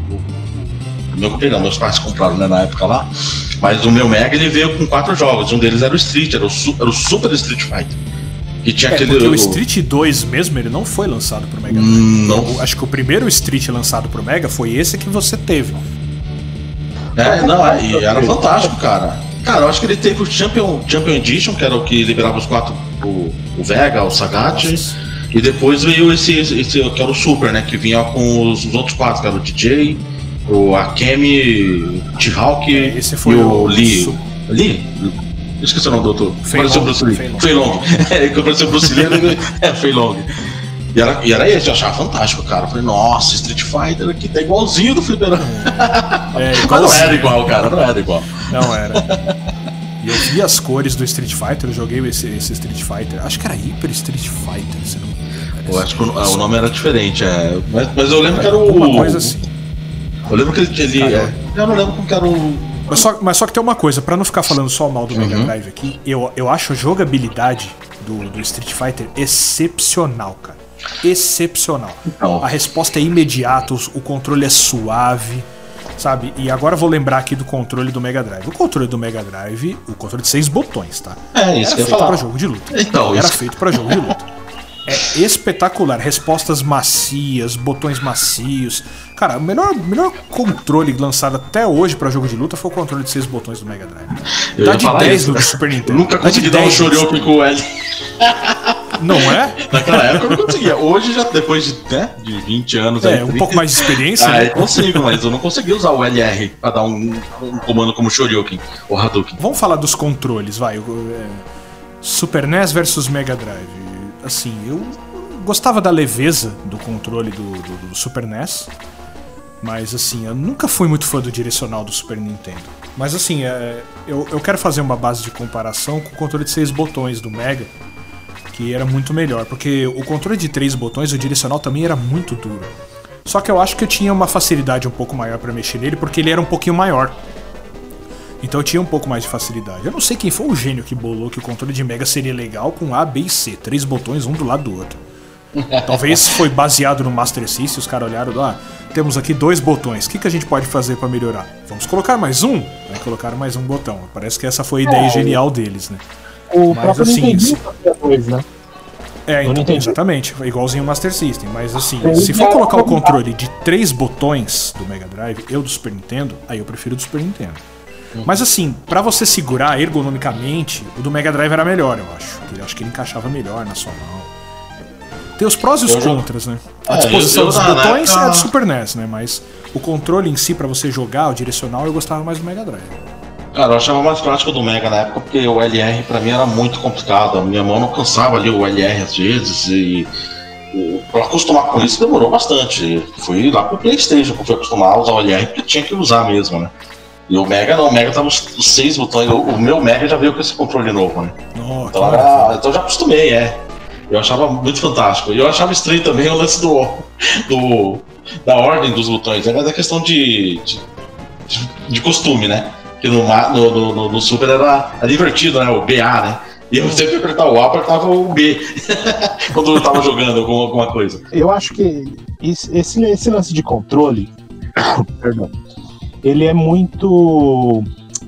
meu comprei não, meus pais compraram né, na época lá. Mas o meu Mega ele veio com quatro jogos. Um deles era o Street, era o, era o Super Street Fighter. Que tinha É, aquele. porque o Street 2 mesmo, ele não foi lançado pro Mega. Hum, não. O- Acho que o primeiro Street lançado pro Mega foi esse que você teve. É, não, é, e era fantástico, cara. Cara, eu acho que ele teve o Champion, Champion Edition, que era o que liberava os quatro, o, o Vega, o Sagat, e depois veio esse, esse, esse que era o Super, né? Que vinha com os, os outros quatro, que era o DJ, o Akemi, o T-Hawk É, e o, o Lee. Su- Lee? Eu Esqueci o nome do outro. Fei Pareceu Bruce Lee. Fei Long. Fei Long. É, que o Bruce Lee, é, Fei Long. E era, e era esse, eu achava fantástico, cara. Eu falei, nossa, Street Fighter aqui tá igualzinho do Fliperama. É, Mas não era igual, cara, não era igual. Não era. E eu vi as cores do Street Fighter, eu joguei esse, esse Street Fighter. Acho que era Hyper Street Fighter, se não me engano. Eu acho que o, o nome era diferente, é. Mas, mas eu lembro que era o. Uma coisa assim. Eu lembro que ele. ele- Ah, eu não lembro como que era o. Mas só, mas só que tem uma coisa, pra não ficar falando só mal do Mega Uhum. Drive aqui, eu, eu acho a jogabilidade do, do Street Fighter excepcional, cara. Excepcional. Então. A resposta é imediata, os- o controle é suave, sabe? E agora eu vou lembrar aqui do controle do Mega Drive. O controle do Mega Drive, o controle de seis botões, tá? É, isso Era que eu feito falar. pra jogo de luta. Então, Era isso- feito pra jogo de luta. É espetacular, respostas macias, botões macios. Cara, o melhor, melhor controle lançado até hoje pra jogo de luta foi o controle de seis botões do Mega Drive. Eu Dá ia de falar 10 isso, do né? Super Nintendo. nunca de consegui dar um 10 do shoryuken com o L. Não é? Naquela época eu não conseguia. Hoje, já depois de, né, de 20 anos. É, aí, um pouco mais de experiência. Ah, né? eu consigo, mas eu não conseguia usar o LR pra dar um, um comando como Shoryuken ou Hadouken. Vamos falar dos controles, vai. É, Super NES versus Mega Drive. Assim, eu gostava da leveza do controle do, do, do Super NES. Mas assim, eu nunca fui muito fã do direcional do Super Nintendo. Mas assim, é, eu, eu quero fazer uma base de comparação com o controle de seis botões do Mega, que era muito melhor, porque o controle de três botões, o direcional também era muito duro. Só que eu acho que eu tinha uma facilidade um pouco maior para mexer nele, porque ele era um pouquinho maior. Então eu tinha um pouco mais de facilidade. Eu não sei quem foi o gênio que bolou que o controle de Mega seria legal com A, B e C, três botões um do lado do outro. Talvez foi baseado no Master System, os caras olharam, ah, temos aqui dois botões, o que, que a gente pode fazer para melhorar? Vamos colocar mais um? Aí colocaram mais um botão. Parece que essa foi a ideia é, genial deles, né? O Mas, próprio assim, Nintendo dois, né? É, então, exatamente, igualzinho o Master System. Mas assim, se for colocar o controle de três botões do Mega Drive, eu do Super Nintendo, aí eu prefiro o do Super Nintendo. Uhum. Mas assim, para você segurar ergonomicamente, o do Mega Drive era melhor, eu acho. Eu acho que ele encaixava melhor na sua mão. Tem os prós e os contras, né? A é, disposição dos botões é do Super NES, né? Mas o controle em si, para você jogar, o direcional, eu gostava mais do Mega Drive. Cara, eu achava mais prático do Mega na época, porque o LR para mim era muito complicado. A minha mão não cansava ali o LR às vezes e. Pra acostumar com isso demorou bastante. Fui lá pro Playstation pra acostumar a usar o LR porque tinha que usar mesmo, né? E o Mega não, o Mega tava os, os seis botões. O, o, meu Mega já veio com esse controle novo, né? Oh, então, era, então já acostumei, é. Eu achava muito fantástico. E eu achava estranho também o lance do, do da ordem dos botões. É da questão de, de, de, costume, né? Que no, no, no, no, Super era, era divertido, né? O BA, né? E eu sempre apertava o A, apertava o B quando eu tava jogando alguma, alguma coisa. Eu acho que esse, esse lance de controle, perdão, ele é muito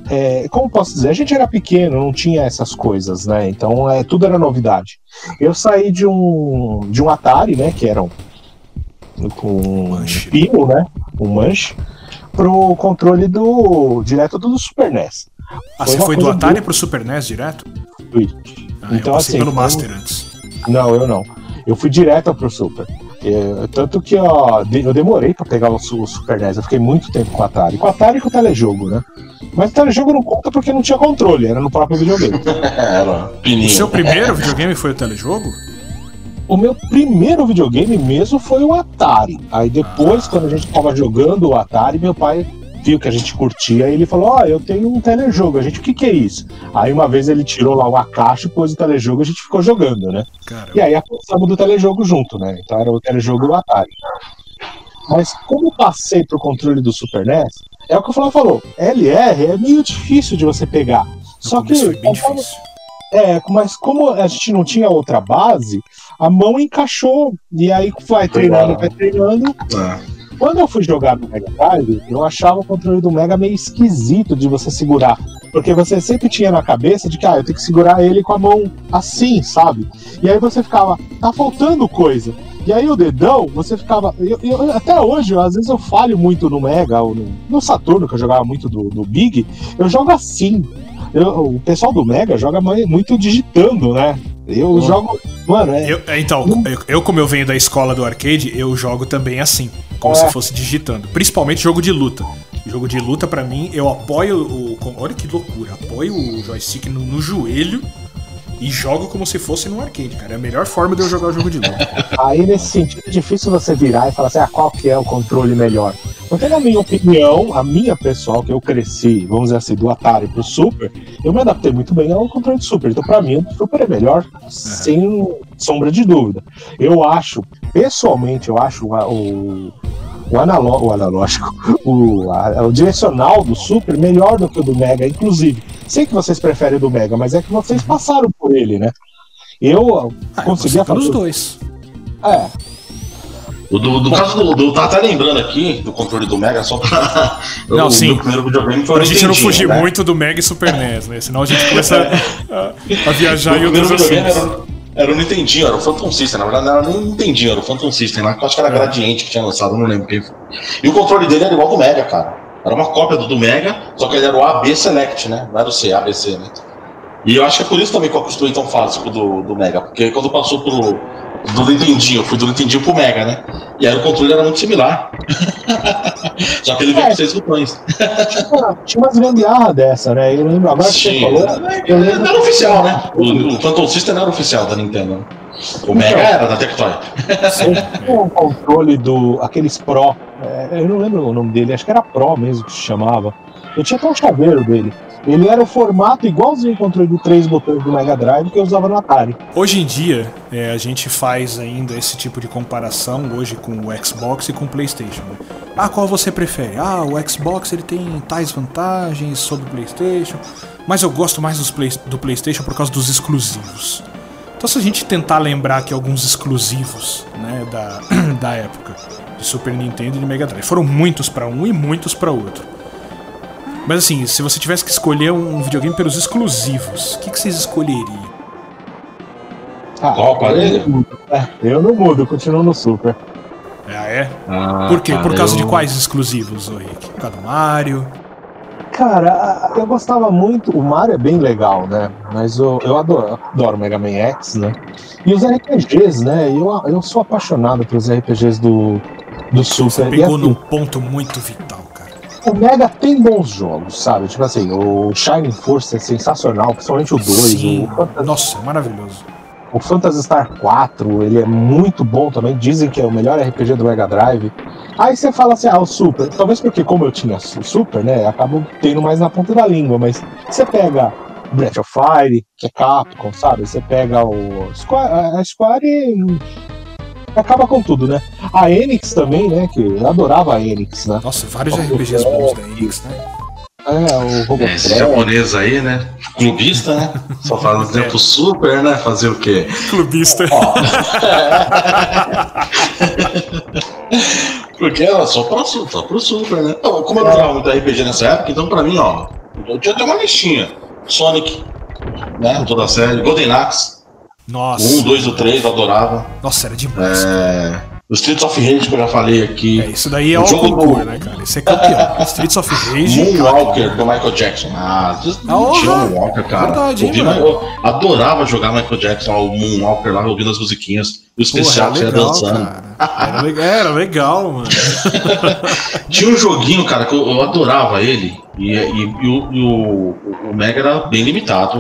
é, como posso dizer, a gente era pequeno, não tinha essas coisas, né? Então é, tudo era novidade. Eu saí de um de um Atari, né? Que era um, com um pino, né? Um manche, pro controle do direto do Super NES. Ah, foi você foi do Atari do... pro Super NES direto? Fui. Ah, então, eu assim, pelo Master antes. Não, eu não. Eu fui direto pro Super. É, tanto que ó, eu demorei para pegar o, Super NES, eu fiquei muito tempo com o Atari. Com o Atari e com o telejogo, né? Mas o telejogo não conta porque não tinha controle, era no próprio videogame. era O seu primeiro videogame foi o telejogo? O meu primeiro videogame mesmo foi o Atari. Aí depois, ah. quando a gente tava jogando o Atari, meu pai viu que a gente curtia e ele falou: Ó, oh, eu tenho um telejogo. A gente, o que, que é isso? Aí uma vez ele tirou lá uma caixa, pôs o telejogo e a gente ficou jogando, né? Caramba. E aí apostamos do telejogo junto, né? Então era o telejogo do Atari. Mas como passei pro controle do Super NES, é o que o Flávio falou: LR é meio difícil de você pegar. No Só que. Foi bem difícil. É, mas como a gente não tinha outra base, a mão encaixou. E aí vai treinando, vai treinando. É. Quando eu fui jogar no Mega Drive, eu achava o controle do Mega meio esquisito de você segurar. Porque você sempre tinha na cabeça de que ah, eu tenho que segurar ele com a mão assim, sabe? E aí você ficava, tá faltando coisa. E aí o dedão, você ficava. Eu, eu, até hoje, às vezes eu falho muito no Mega ou no, no Saturno, que eu jogava muito do, do Big, eu jogo assim. Eu, o pessoal do Mega joga muito digitando, né? Eu oh. jogo. Mano, é. Eu, então, eu, eu, como eu venho da escola do arcade, eu jogo também assim como é. se fosse digitando. Principalmente jogo de luta. Jogo de luta, para mim, eu apoio o. Olha que loucura, apoio o joystick no, no joelho e jogo como se fosse no arcade, cara. É a melhor forma de eu jogar o jogo de luta. Aí, nesse sentido, é difícil você virar e falar assim, ah, qual que é o controle melhor? Porque, na minha opinião, a minha pessoal, que eu cresci, vamos dizer assim, do Atari pro Super, eu me adaptei muito bem ao controle do Super. Então, pra mim, o Super é melhor, uhum. sem sombra de dúvida. Eu acho, pessoalmente, eu acho o, o, analó o analógico, o, a, o direcional do Super melhor do que o do Mega, inclusive. Sei que vocês preferem o do Mega, mas é que vocês passaram por ele, né? Eu ah, conseguia fazer. os dois. É. O do, do caso do, do. Tá até lembrando aqui do controle do Mega, só pra. Não, o, sim. primeiro videogame foi pra gente não fugir né? muito do Mega e Super NES, né? Senão a gente começa a, a viajar em outros assuntos. Era o Nintendinho, era o Phantom System, na verdade não era nem o Nintendinho, era o Phantom System lá, que eu acho que era é. Gradiente que tinha lançado, não lembro quem foi. E o controle dele era igual do Mega, cara. Era uma cópia do, do Mega, só que ele era o AB Select, né? Não era o C, ABC, né? E eu acho que é por isso também que eu acostumei tão fácil do, do Mega, porque quando passou pro do Nintendinho, eu fui do Nintendinho pro Mega, né? E aí o controle era muito similar. Só que ele veio É. com seis botões. Tinha, tinha umas gambiarras dessa, né? Eu lembro agora que você Sim, falou. Eu não lembro era oficial, né? O, o Phantom System não era oficial da Nintendo. O Mega era da Tectoy. tinha um controle do. aqueles Pro. é, eu não lembro o nome dele, acho que era Pro mesmo que se chamava. Eu tinha até um chaveiro dele. Ele era o formato igualzinho o controle de três botões do Mega Drive que eu usava no Atari. Hoje em dia, é, a gente faz ainda esse tipo de comparação hoje com o Xbox e com o PlayStation. Ah, qual você prefere? Ah, o Xbox ele tem tais vantagens sobre o PlayStation, mas eu gosto mais dos play- do PlayStation por causa dos exclusivos. Então, se a gente tentar lembrar aqui alguns exclusivos né, da, da época de Super Nintendo e de Mega Drive, foram muitos pra um e muitos pra outro. Mas assim, se você tivesse que escolher um videogame pelos exclusivos, o que, que vocês escolheriam? Ah, Qual aparelho? é, eu não mudo, eu continuo no Super. Ah, é? Ah, Por quê? Por cara, causa de eu- quais exclusivos, ô Rick? Por causa do Mario? Cara, eu gostava muito. O Mario é bem legal, né? Mas eu, eu adoro, adoro Mega Man X, né? E os RPGs, né? Eu, eu sou apaixonado pelos RPGs do, do Você Super. E pegou assim, num ponto muito vital, cara. o Mega tem bons jogos, sabe? Tipo assim, o Shining Force é sensacional, principalmente o 2. Sim. O, Phantasy- Nossa, é maravilhoso. O Phantasy Star 4, ele é muito bom também. Dizem que é o melhor RPG do Mega Drive. Aí você fala assim, ah, o Super. Talvez porque, como eu tinha o Super, né? Acabo tendo mais na ponta da língua. Mas você pega Breath of Fire, que é Capcom, sabe? Você pega o Square, a Square e acaba com tudo, né? A Enix também, né? Que eu adorava a Enix, né? Nossa, vários RPGs bons da Enix, né? É, o É, Robotech. esse japonês aí, né? Clubista, né? Só faz o tempo super, né? Fazer o quê? Clubista. Porque ó, só, su- só pro super, né? Então, como eu não jogava muito RPG nessa época, então pra mim, ó, eu tinha até uma listinha. Sonic, né? Toda a série. Golden Axe, Nossa. o 1, 2 e 3, eu adorava. Nossa, era demais. É, o Streets of Rage que eu já falei aqui. É, isso daí é O jogo concurso, do- né, cara? Isso é campeão. Streets of Rage. Moonwalker do Michael Jackson. Ah, vocês não Ah, tinha. Moonwalker, cara. Verdade, hein, eu adorava jogar Michael Jackson, o Moonwalker lá, ouvindo as musiquinhas. O Porra, especial que legal, dançando. Era legal, era legal, mano. Tinha um joguinho, cara, que eu, eu adorava ele. E, e- e o, e o- o Mega era bem limitado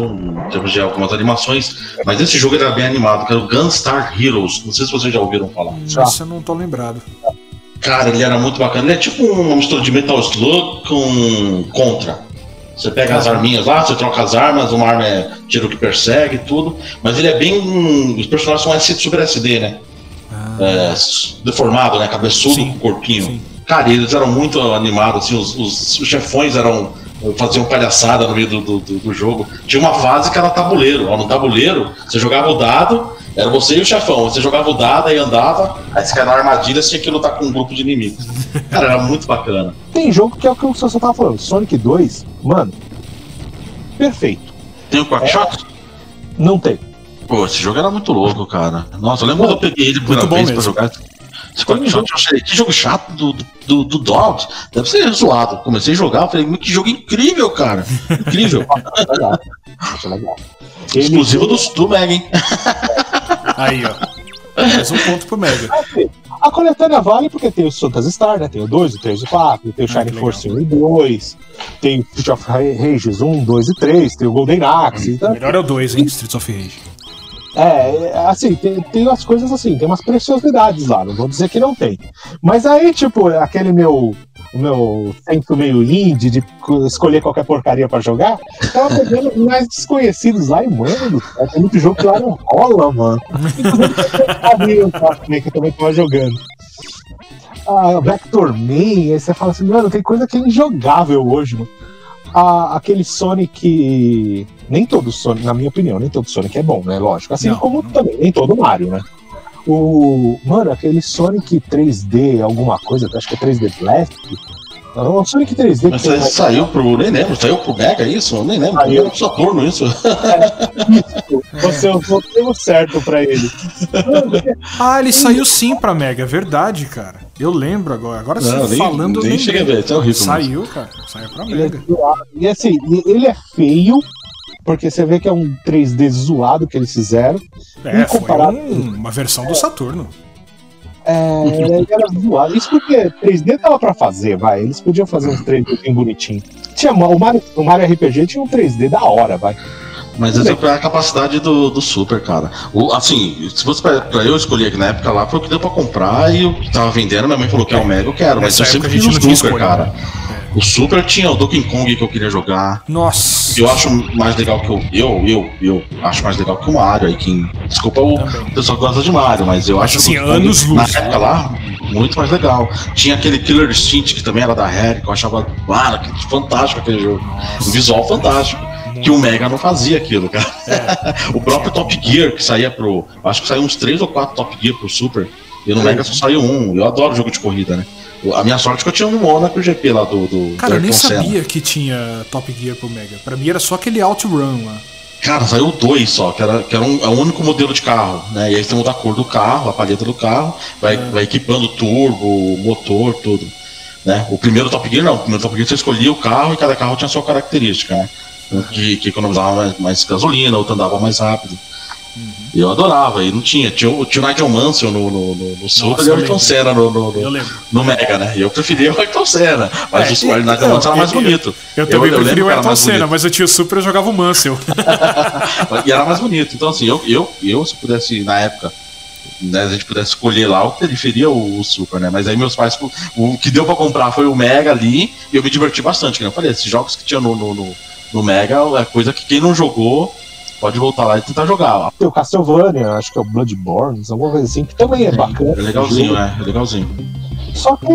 em termos de algumas animações. Mas esse jogo era bem animado, que era o Gunstar Heroes. Não sei se vocês já ouviram falar. Nossa, eu não tô lembrado. Cara, ele era muito bacana. Ele é tipo uma mistura de Metal Slug com Contra. Você pega as arminhas lá, você troca as armas, uma arma é tiro que persegue tudo. Mas ele é bem. Os personagens são SD, super SD, né? É, s- deformado, né? Cabeçudo Sim, corpinho. sim. Cara, eles eram muito animados, assim, os, os- os chefões eram. Faziam palhaçada no meio do, do, do- do jogo. Tinha uma fase que era tabuleiro. Ó, no tabuleiro, você jogava o dado, era você e o chefão. Você jogava o dado e andava, aí você caía na armadilha, você tinha que lutar com um grupo de inimigos. Cara, era muito bacana. Tem jogo que é o que o Sassou tava falando. Sonic 2, mano, perfeito. Tem o Quackshot? Não tem. Pô, esse jogo era muito louco, cara. Nossa, eu lembro quando eu peguei ele a primeira vez pra jogar. Esse Quackshot, eu achei, que jogo chato do, do, do Dogs. Deve ser zoado. Comecei a jogar, falei, que jogo incrível, cara. Incrível. Exclusivo do, do Mega, hein? Aí, ó. Mais um ponto pro Mega. A coletânea vale porque tem o Phantasy Star, né? Tem o 2, o 3 e o 4, tem o Ah, Shining que Force 1 e 2, tem o Street of Rages 1, 2 e 3, tem o Golden Axe. Então, Melhor é o 2, hein? Streets of Rage. É, é, assim, tem, tem as coisas assim, tem umas preciosidades lá, não vou dizer que não tem. Mas aí, tipo, aquele meu. O meu senso meio indie de co- escolher qualquer porcaria pra jogar, tava pegando mais desconhecidos lá e, mano, tem muito jogo que lá não rola, mano. Que eu também tava jogando. Ah, Vector Man, aí você fala assim, mano, tem coisa que é injogável hoje, mano. Ah, aquele Sonic. Nem todo Sonic, na minha opinião, nem todo Sonic é bom, né? Lógico. Assim Não, como não. também, nem todo Mario, né? O. Mano, aquele Sonic 3D, alguma coisa, acho que é 3D Blast. Não, o Sonic 3D Mas que tem sa- saiu pro. Nem lembro, saiu pro Mega isso? Eu nem lembro. Saiu. Saiu pro Saturno isso. Você usou o termo certo pra ele. Ah, ele saiu sim pra Mega, é verdade, cara. Eu lembro agora. Agora você Não, nem- falando, eu nem lembrei. cheguei a ver, é horrível Saiu, cara. Saiu pra é Mega. E assim, ele é feio, porque você vê que é um 3D zoado que eles fizeram. É, comparado... foi um, uma versão do Saturno. É, ele era zoado. Isso porque 3D tava pra fazer, vai. Eles podiam fazer uns 3D bem bonitinho. Tinha, o, Mario, o Mario RPG tinha um 3D da hora, vai. Mas essa é a capacidade do, do Super, cara. O, assim, se fosse pra, pra, eu escolher aqui na época lá, foi o que deu pra comprar e o que tava vendendo, minha mãe falou que é o Mega, eu quero. Mas eu sempre fiz o Super, cara. Né? O Super tinha o Donkey Kong que eu queria jogar. Nossa. Eu acho mais legal que o. Eu, eu, eu acho mais legal que o Mario aí. Quem, desculpa o pessoal que gosta de Mario, mas eu mas, acho assim, anos Kong, luz. Na época lá, muito mais legal. Tinha aquele Killer Instinct que também era da Rare, que eu achava. Mano, fantástico aquele jogo. Um visual fantástico que o Mega não fazia aquilo, cara. É. o próprio Top Gear, que saía pro. Acho que saiu uns 3 ou 4 Top Gear pro Super. E no é. Mega só saiu um. Eu adoro jogo de corrida, né? A minha sorte é que eu tinha um Monaco GP lá do. do Cara, do eu nem sabia que tinha Top Gear pro Mega. Pra mim era só aquele Outrun lá. Cara, saiu dois só, que era, que era um, é o único modelo de carro, né? E aí você muda a cor do carro, a palheta do carro, vai, é. vai equipando turbo, motor, tudo. Né? O primeiro Top Gear não, o primeiro Top Gear você escolhia o carro e cada carro tinha a sua característica, né? Que, economizava mais, mais gasolina, outro andava mais rápido. Uhum. Eu adorava, e não tinha. Tinha, tinha o Nigel Mansell no, no, no, no Super e o Ayrton Senna no, no, no, no, Mega, né? E eu preferia o Ayrton Senna, mas é, o Nigel Mansell era mais bonito. Eu, eu também eu, preferia o Ayrton Senna, mas eu tinha o Super e jogava o Mansell. e era mais bonito. Então, assim, eu, eu, eu se pudesse, na época, né, a gente pudesse escolher lá, eu preferia o, o, Super, né? Mas aí meus pais, o, o que deu pra comprar foi o Mega ali, e eu me diverti bastante, que eu falei, esses jogos que tinha no, no, no, no Mega é coisa que quem não jogou pode voltar lá e tentar jogar. Tem o Castlevania, acho que é o Bloodborne, alguma coisa assim, que também é bacana. É legalzinho, é, é legalzinho. Só que.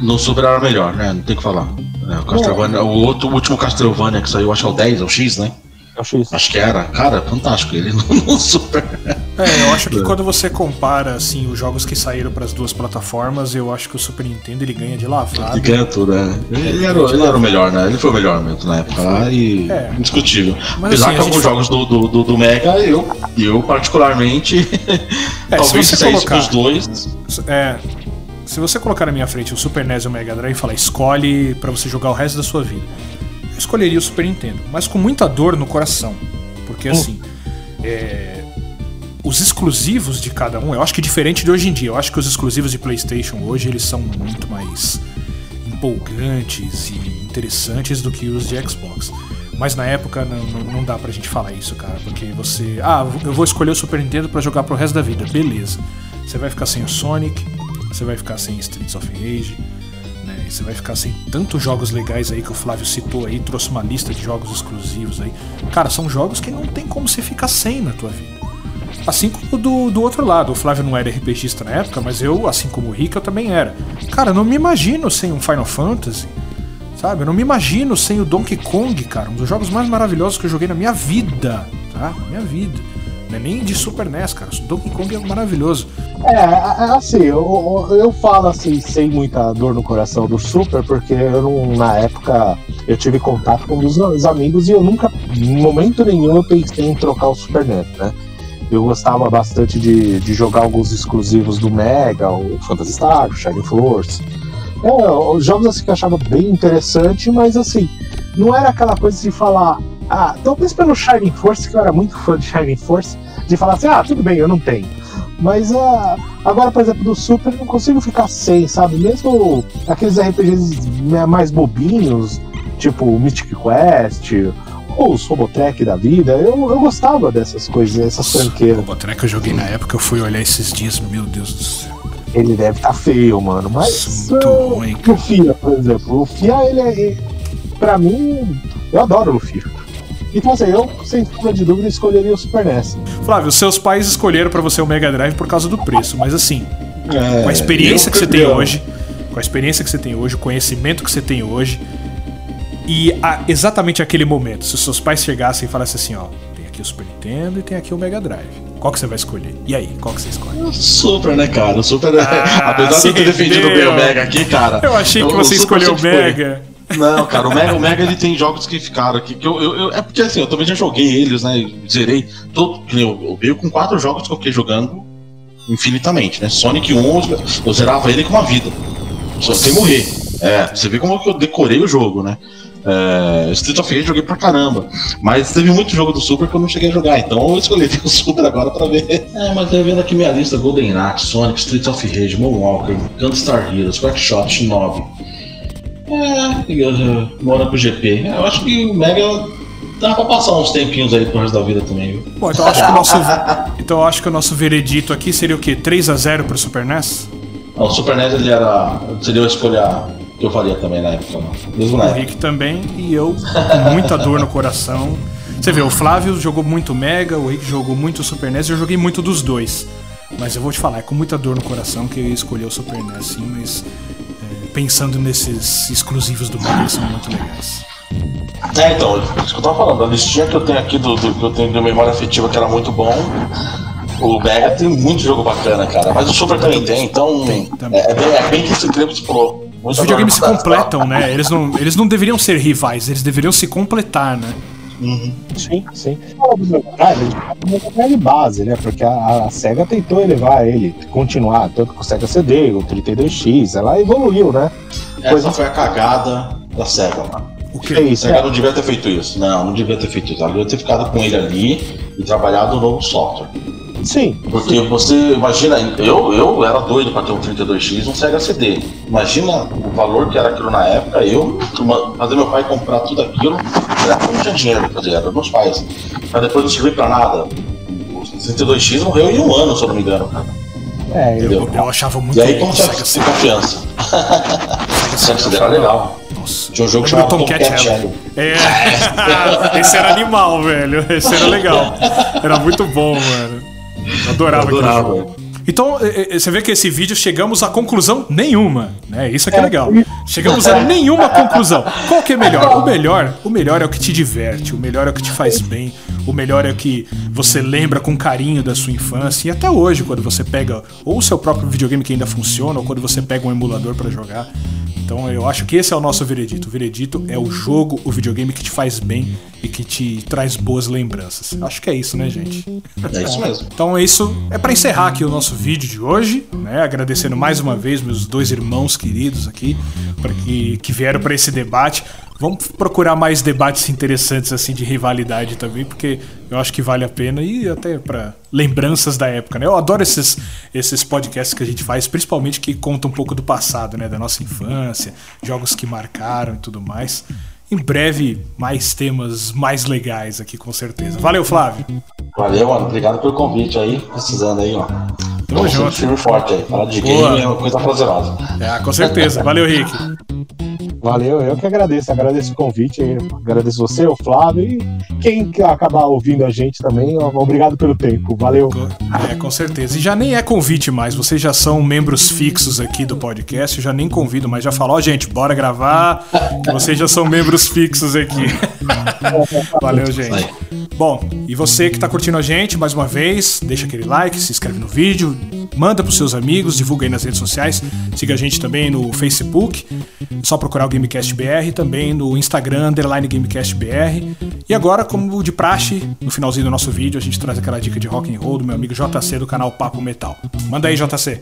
No Super era melhor, né? Não tem o que falar. É, o, Castlevania, o outro o último Castlevania que saiu, acho que é o 10, é o X, né? Acho isso. Acho que era. Cara, fantástico. Ele no, no Super. É, eu acho que quando você compara assim, os jogos que saíram para as duas plataformas, eu acho que o Super Nintendo ele ganha de lavrada. Ele ganha tudo, né? Ele, era, ele era o melhor, né? Ele foi o melhor mesmo na época lá e. É. Indiscutível. Mas, Apesar assim, que alguns jogos do, do, do, do, Mega, eu, eu particularmente. É, talvez se você colocar, os dois. É. Se você colocar na minha frente o Super NES e o Mega Drive e falar, escolhe para você jogar o resto da sua vida escolheria o Super Nintendo, mas com muita dor no coração. Porque hum. assim, é, os exclusivos de cada um, eu acho que diferente de hoje em dia. Eu acho que os exclusivos de PlayStation hoje eles são muito mais empolgantes e interessantes do que os de Xbox. Mas na época não, não, não dá pra gente falar isso, cara, porque você. Ah, eu vou escolher o Super Nintendo para jogar pro resto da vida. Beleza. Você vai ficar sem o Sonic, você vai ficar sem Streets of Rage, você vai ficar sem tantos jogos legais aí que o Flávio citou aí, trouxe uma lista de jogos exclusivos aí. Cara, são jogos que não tem como você ficar sem na tua vida. Assim como do, do outro lado, o Flávio não era RPGista na época, mas eu, assim como o Rick, eu também era. Cara, não me imagino sem um Final Fantasy, sabe? Eu não me imagino sem o Donkey Kong, cara. Um dos jogos mais maravilhosos que eu joguei na minha vida, tá? Na minha vida. Não é nem de Super NES, cara. Donkey Kong é maravilhoso. É, é, assim, eu, eu falo assim, sem muita dor no coração do Super, porque eu não, na época eu tive contato com um dos amigos e eu nunca, em momento nenhum, eu pensei em trocar o Super NES, né? Eu gostava bastante de, de jogar alguns exclusivos do Mega, o Phantasy Star, o Shining Force. É, jogos assim que eu achava bem interessante, mas assim, não era aquela coisa de falar, ah, talvez pelo Shining Force, que eu era muito fã de Shining Force, de falar assim, ah, tudo bem, eu não tenho. Mas ah, agora, por exemplo, do Super, eu não consigo ficar sem, sabe? Mesmo aqueles RPGs mais bobinhos, tipo Mythic Quest, ou os Robotrek da vida, eu, eu gostava dessas coisas, essas franqueiras. Robotrek eu joguei na época, eu fui olhar esses dias, meu Deus do céu. Ele deve estar tá feio, mano, mas. Muito uh, ruim, cara. O Fia, por exemplo. O Fia, ele é. Pra mim, eu adoro o Fia. Então, assim, eu, sem sombra de dúvida, escolheria o Super NES. Flávio, seus pais escolheram para você o Mega Drive por causa do preço, mas assim, é, com a experiência que você tem hoje, com a experiência que você tem hoje, o conhecimento que você tem hoje, e a, exatamente aquele momento, se os seus pais chegassem e falassem assim, ó, tem aqui o Super Nintendo e tem aqui o Mega Drive. Qual que você vai escolher? E aí, qual que você escolhe? Super, né, cara? O Super, ah, apesar de eu ter defendido bem o Mega aqui, cara. Eu achei que você escolheu o Mega. Não, cara, o Mega, o Mega ele tem jogos que ficaram aqui. Que eu, eu, eu, é porque assim, eu também já joguei eles, né? Zerei. Todo, eu, eu veio com quatro jogos que eu fiquei jogando infinitamente, né? Sonic 1, eu zerava ele com uma vida. Só sem morrer. É, você vê como eu decorei o jogo, né? É, Street of Rage joguei pra caramba. Mas teve muito jogo do Super que eu não cheguei a jogar, então eu escolhi o Super agora pra ver. É, mas eu vendo aqui minha lista: Golden Axe, Sonic, Street of Rage, Moonwalker, Gunstar Heroes, Quackshot, Shinobi. É, eu, mora pro GP. Eu acho que o Mega dá pra passar uns tempinhos aí pro resto da vida também, viu? Bom, então eu acho que o nosso, então acho que o nosso veredito aqui seria o quê? 3x0 pro Super NES? Não, o Super NES ele era. seria a escolha que eu faria também na época, mesmo na o época. Rick também e eu com muita dor no coração. Você vê, o Flávio jogou muito Mega, o Rick jogou muito Super NES e eu joguei muito dos dois. Mas eu vou te falar, é com muita dor no coração que eu escolhi o Super NES, sim, mas é, pensando nesses exclusivos do eles são muito legais. É, então, isso que eu tava falando, a listinha que eu tenho aqui do, do que eu tenho de memória afetiva que era muito bom. O Mega tem muito jogo bacana, cara. Mas o Super também tem, então. Tem, também. É, é bem, é bem que esse você falou. Os videogames se completam, né? Eles não, eles não deveriam ser rivais, eles deveriam se completar, né? Uhum. Sim, sim. Ah, ele de base, né? Porque a, a, SEGA tentou elevar ele, continuar, tanto com o SEGA CD, o 32X, ela evoluiu, né? Essa foi a cagada da SEGA, mano. O que é isso? A SEGA não devia ter feito isso. Não, não devia ter feito isso. Ela devia ter ficado com ele ali e trabalhado no novo software. Sim. Porque você imagina, eu, eu era doido para ter um 32X um Sega CD. Imagina o valor que era aquilo na época, eu fazer meu pai comprar tudo aquilo, eu não tinha dinheiro pra fazer, era meus pais. Mas depois não serviu pra nada. O 32X morreu em um ano, se eu não me engano, cara. É, eu, eu, achava muito E aí como você tem confiança? Sega era legal. Nossa. Tinha um jogo chamado do Tomcat Alley. Alley. É. Esse era animal, velho. Esse era legal. Era muito bom, mano. Eu adorava, Eu adorava. aquele jogo. Então, é, é, você vê que esse vídeo chegamos a conclusão nenhuma, né? Isso aqui é legal. Chegamos a nenhuma conclusão. Qual que é melhor? O melhor, o melhor é o que te diverte, o melhor é o que te faz bem, o melhor é o que você lembra com carinho da sua infância e até hoje quando você pega ou o seu próprio videogame que ainda funciona ou quando você pega um emulador pra jogar. Então eu acho que esse é o nosso veredito. O veredito é o jogo, o videogame que te faz bem e que te traz boas lembranças. Acho que é isso, né, gente? É isso mesmo. Então é isso. É pra encerrar aqui o nosso vídeo de hoje, né? Agradecendo mais uma vez meus dois irmãos queridos aqui para que, que vieram para esse debate. Vamos procurar mais debates interessantes assim de rivalidade também, porque eu acho que vale a pena e até para lembranças da época, né? Eu adoro esses esses podcasts que a gente faz, principalmente que contam um pouco do passado, né, da nossa infância, jogos que marcaram e tudo mais. Em breve, mais temas mais legais aqui, com certeza. Valeu, Flávio. Valeu, mano. Obrigado pelo convite aí. Precisando aí, ó. Tamo Vamos junto. Firme forte aí. Falar de Boa. game é uma coisa prazerosa. É, com certeza. Valeu, Rick. Valeu, eu que agradeço, agradeço o convite, agradeço você, o Flávio e quem que acabar ouvindo a gente também, obrigado pelo tempo, valeu. É, com certeza. E já nem é convite mais, vocês já são membros fixos aqui do podcast, eu já nem convido, mas já falo, ó, gente, bora gravar, que vocês já são membros fixos aqui. Valeu, gente. Bom, e você que tá curtindo a gente, mais uma vez, deixa aquele like, se inscreve no vídeo, manda pros seus amigos, divulga aí nas redes sociais, siga a gente também no Facebook, só procurar o Gamecast BR, também no Instagram, underline Gamecast BR. E agora, como de praxe, no finalzinho do nosso vídeo, a gente traz aquela dica de rock and roll do meu amigo JC do canal Papo Metal. Manda aí, JC.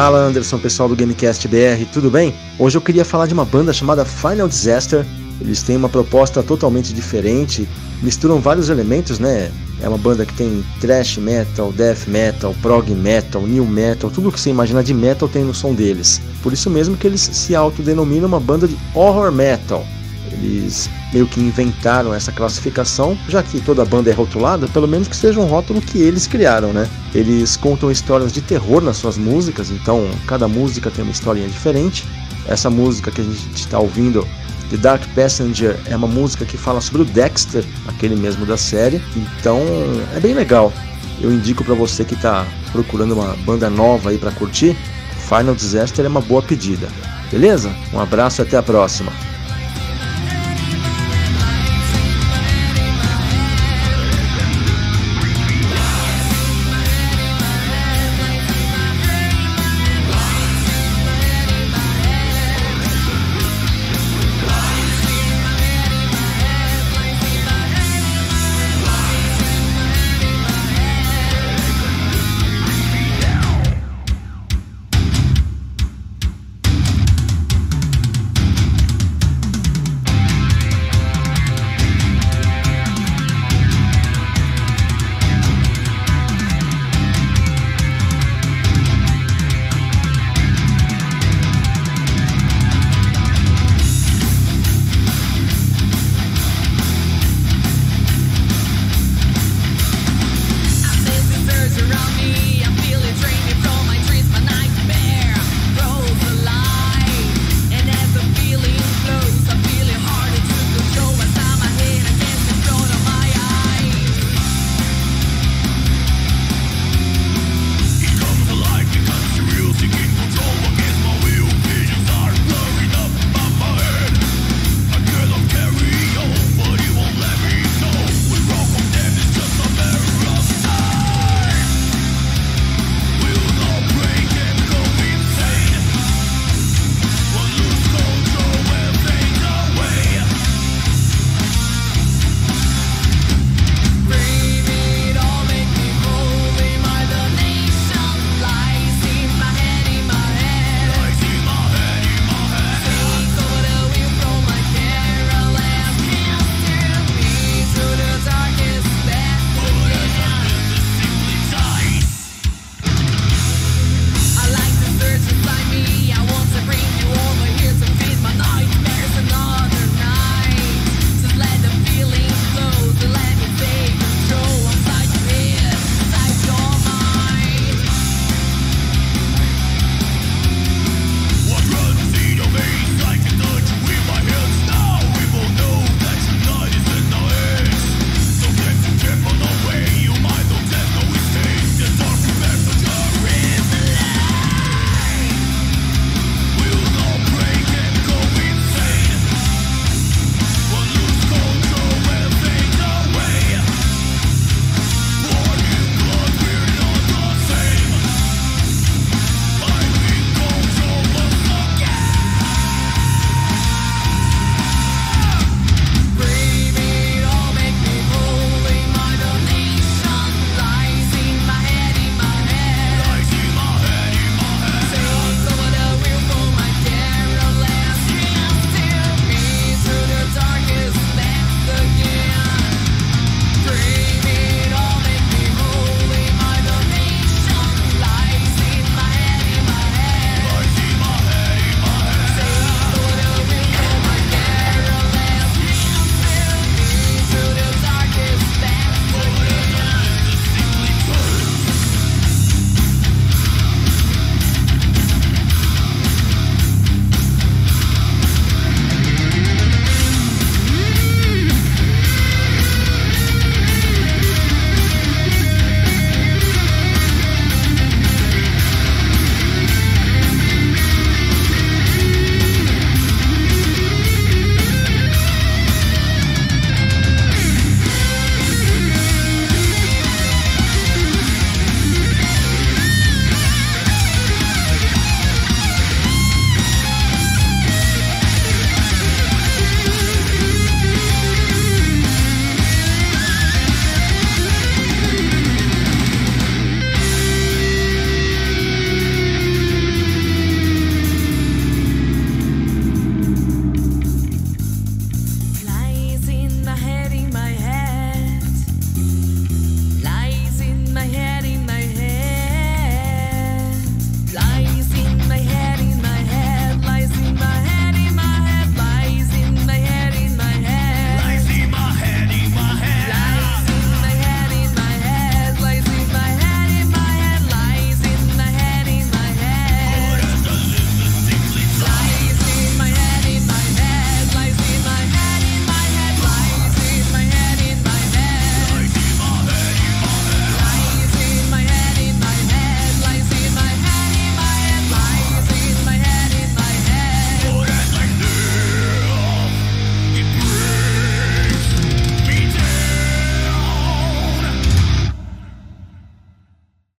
Fala Anderson, pessoal do Gamecast BR, tudo bem? Hoje eu queria falar de uma banda chamada Final Disaster. Eles têm uma proposta totalmente diferente, misturam vários elementos, né? É uma banda que tem thrash metal, death metal, prog metal, new metal, tudo que você imagina de metal tem no som deles. Por isso mesmo que eles se autodenominam uma banda de horror metal. Eles meio que inventaram essa classificação, já que toda banda é rotulada, pelo menos que seja um rótulo que eles criaram, né? Eles contam histórias de terror nas suas músicas, então cada música tem uma historinha diferente. Essa música que a gente está ouvindo, The Dark Passenger, é uma música que fala sobre o Dexter, aquele mesmo da série, então é bem legal. Eu indico para você que está procurando uma banda nova aí para curtir, Final Disaster é uma boa pedida. Beleza? Um abraço e até a próxima.